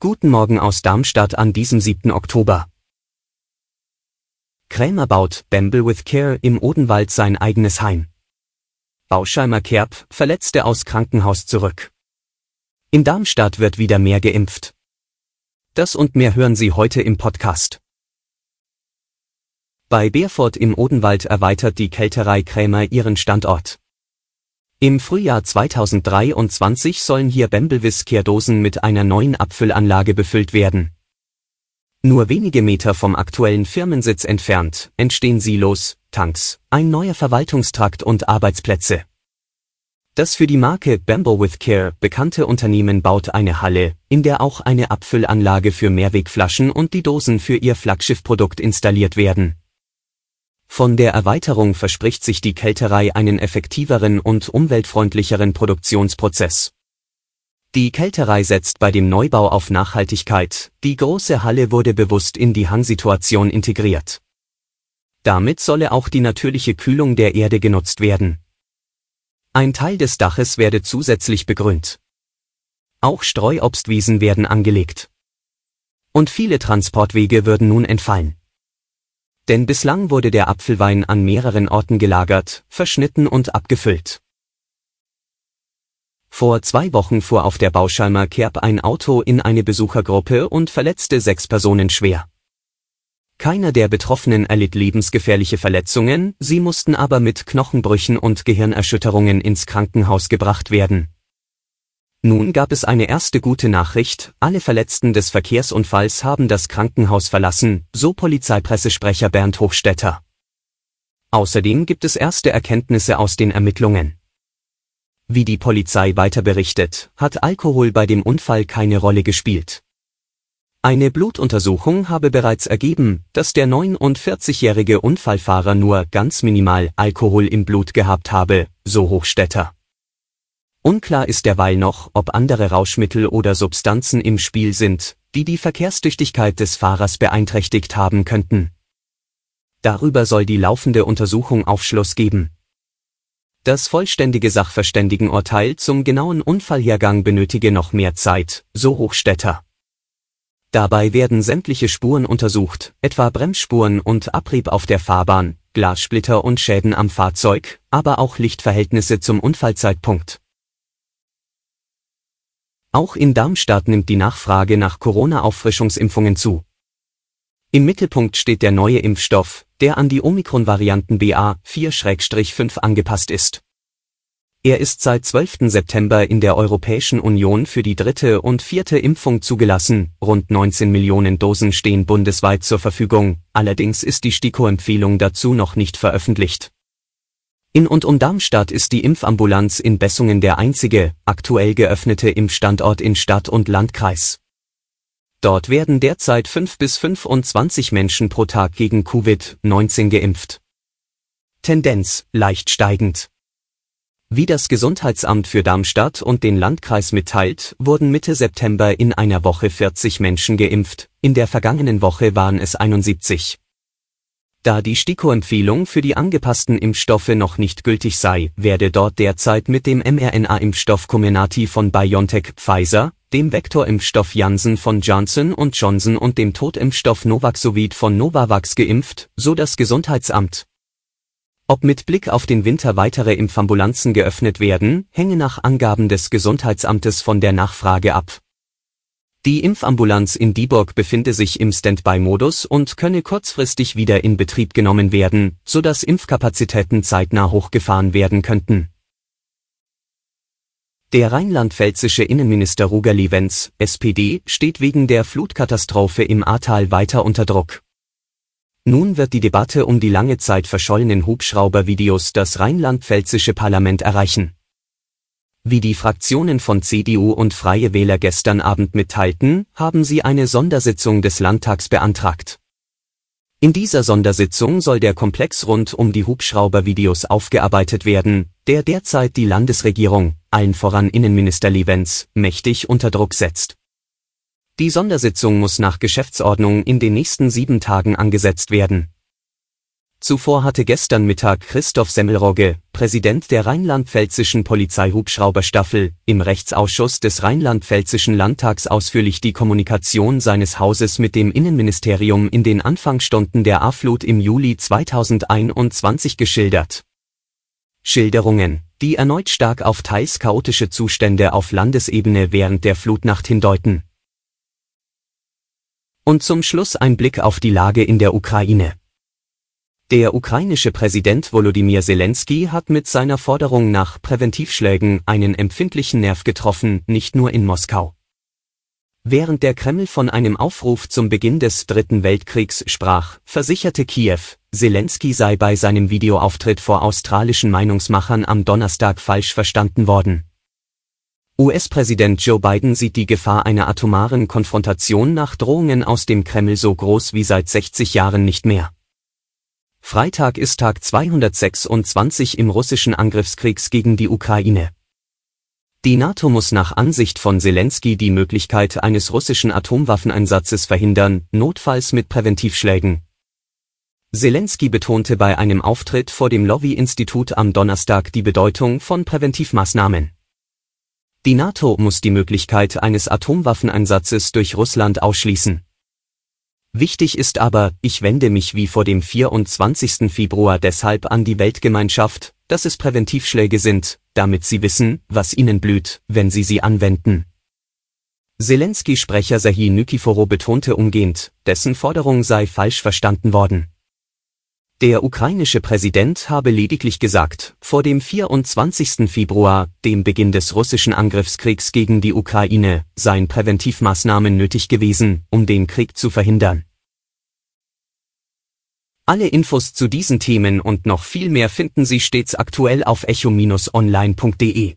Guten Morgen aus Darmstadt an diesem 7. Oktober. Krämer baut Bamble with Care im Odenwald sein eigenes Heim. Bauscheimer Kerb Verletzte aus Krankenhaus zurück. In Darmstadt wird wieder mehr geimpft. Das und mehr hören Sie heute im Podcast. Bei Beerfurt im Odenwald erweitert die Kälterei Krämer ihren Standort. Im Frühjahr 2023 sollen hier Bembelwiss-Kehrdosen mit einer neuen Abfüllanlage befüllt werden. Nur wenige Meter vom aktuellen Firmensitz entfernt entstehen Silos, Tanks, ein neuer Verwaltungstrakt und Arbeitsplätze. Das für die Marke Bamble with Care bekannte Unternehmen baut eine Halle, in der auch eine Abfüllanlage für Mehrwegflaschen und die Dosen für ihr Flaggschiffprodukt installiert werden. Von der Erweiterung verspricht sich die Kälterei einen effektiveren und umweltfreundlicheren Produktionsprozess. Die Kälterei setzt bei dem Neubau auf Nachhaltigkeit, die große Halle wurde bewusst in die Hangsituation integriert. Damit solle auch die natürliche Kühlung der Erde genutzt werden. Ein Teil des Daches werde zusätzlich begrünt. Auch Streuobstwiesen werden angelegt. Und viele Transportwege würden nun entfallen. Denn bislang wurde der Apfelwein an mehreren Orten gelagert, verschnitten und abgefüllt. Vor zwei Wochen fuhr auf der Bauschalmer Kerb ein Auto in eine Besuchergruppe und verletzte sechs Personen schwer. Keiner der Betroffenen erlitt lebensgefährliche Verletzungen, sie mussten aber mit Knochenbrüchen und Gehirnerschütterungen ins Krankenhaus gebracht werden. Nun gab es eine erste gute Nachricht, alle Verletzten des Verkehrsunfalls haben das Krankenhaus verlassen, so Polizeipressesprecher Bernd Hochstetter. Außerdem gibt es erste Erkenntnisse aus den Ermittlungen. Wie die Polizei weiter berichtet, hat Alkohol bei dem Unfall keine Rolle gespielt. Eine Blutuntersuchung habe bereits ergeben, dass der 49-jährige Unfallfahrer nur ganz minimal Alkohol im Blut gehabt habe, so Hochstetter. Unklar ist derweil noch, ob andere Rauschmittel oder Substanzen im Spiel sind, die die Verkehrstüchtigkeit des Fahrers beeinträchtigt haben könnten. Darüber soll die laufende Untersuchung Aufschluss geben. Das vollständige Sachverständigenurteil zum genauen Unfallhergang benötige noch mehr Zeit, so Hochstetter. Dabei werden sämtliche Spuren untersucht, etwa Bremsspuren und Abrieb auf der Fahrbahn, Glassplitter und Schäden am Fahrzeug, aber auch Lichtverhältnisse zum Unfallzeitpunkt. Auch in Darmstadt nimmt die Nachfrage nach Corona-Auffrischungsimpfungen zu. Im Mittelpunkt steht der neue Impfstoff, der an die Omikron-Varianten BA4-5 angepasst ist. Er ist seit 12. September in der Europäischen Union für die dritte und vierte Impfung zugelassen, rund 19 Millionen Dosen stehen bundesweit zur Verfügung, allerdings ist die STIKO-Empfehlung dazu noch nicht veröffentlicht. In und um Darmstadt ist die Impfambulanz in Bessungen der einzige, aktuell geöffnete Impfstandort in Stadt und Landkreis. Dort werden derzeit 5 bis 25 Menschen pro Tag gegen Covid-19 geimpft. Tendenz leicht steigend. Wie das Gesundheitsamt für Darmstadt und den Landkreis mitteilt, wurden Mitte September in einer Woche 40 Menschen geimpft, in der vergangenen Woche waren es 71. Da die STIKO-Empfehlung für die angepassten Impfstoffe noch nicht gültig sei, werde dort derzeit mit dem mRNA-Impfstoff Comirnaty von BioNTech Pfizer, dem Vektorimpfstoff Janssen von Johnson Johnson und dem Totimpfstoff Novaxovid von Novavax geimpft, so das Gesundheitsamt. Ob mit Blick auf den Winter weitere Impfambulanzen geöffnet werden, hänge nach Angaben des Gesundheitsamtes von der Nachfrage ab. Die Impfambulanz in Dieburg befinde sich im Standby-Modus und könne kurzfristig wieder in Betrieb genommen werden, sodass Impfkapazitäten zeitnah hochgefahren werden könnten. Der rheinland-pfälzische Innenminister Ruger Levens, SPD, steht wegen der Flutkatastrophe im Ahrtal weiter unter Druck. Nun wird die Debatte um die lange Zeit verschollenen Hubschraubervideos das rheinland-pfälzische Parlament erreichen. Wie die Fraktionen von CDU und Freie Wähler gestern Abend mitteilten, haben sie eine Sondersitzung des Landtags beantragt. In dieser Sondersitzung soll der Komplex rund um die Hubschraubervideos aufgearbeitet werden, der derzeit die Landesregierung, allen voran Innenminister Levens, mächtig unter Druck setzt. Die Sondersitzung muss nach Geschäftsordnung in den nächsten sieben Tagen angesetzt werden. Zuvor hatte gestern Mittag Christoph Semmelrogge, Präsident der rheinland-pfälzischen Polizeihubschrauberstaffel, im Rechtsausschuss des rheinland-pfälzischen Landtags ausführlich die Kommunikation seines Hauses mit dem Innenministerium in den Anfangsstunden der A-Flut im Juli 2021 geschildert. Schilderungen, die erneut stark auf teils chaotische Zustände auf Landesebene während der Flutnacht hindeuten. Und zum Schluss ein Blick auf die Lage in der Ukraine. Der ukrainische Präsident Volodymyr Zelensky hat mit seiner Forderung nach Präventivschlägen einen empfindlichen Nerv getroffen, nicht nur in Moskau. Während der Kreml von einem Aufruf zum Beginn des Dritten Weltkriegs sprach, versicherte Kiew, Zelensky sei bei seinem Videoauftritt vor australischen Meinungsmachern am Donnerstag falsch verstanden worden. US-Präsident Joe Biden sieht die Gefahr einer atomaren Konfrontation nach Drohungen aus dem Kreml so groß wie seit 60 Jahren nicht mehr. Freitag ist Tag 226 im russischen Angriffskriegs gegen die Ukraine. Die NATO muss nach Ansicht von Zelensky die Möglichkeit eines russischen Atomwaffeneinsatzes verhindern, notfalls mit Präventivschlägen. Zelensky betonte bei einem Auftritt vor dem Lobby-Institut am Donnerstag die Bedeutung von Präventivmaßnahmen. Die NATO muss die Möglichkeit eines Atomwaffeneinsatzes durch Russland ausschließen. Wichtig ist aber, ich wende mich wie vor dem 24. Februar deshalb an die Weltgemeinschaft, dass es Präventivschläge sind, damit sie wissen, was ihnen blüht, wenn sie sie anwenden. Zelensky-Sprecher Sahi Nikiforo betonte umgehend, dessen Forderung sei falsch verstanden worden. Der ukrainische Präsident habe lediglich gesagt, vor dem 24. Februar, dem Beginn des russischen Angriffskriegs gegen die Ukraine, seien Präventivmaßnahmen nötig gewesen, um den Krieg zu verhindern. Alle Infos zu diesen Themen und noch viel mehr finden Sie stets aktuell auf echo-online.de.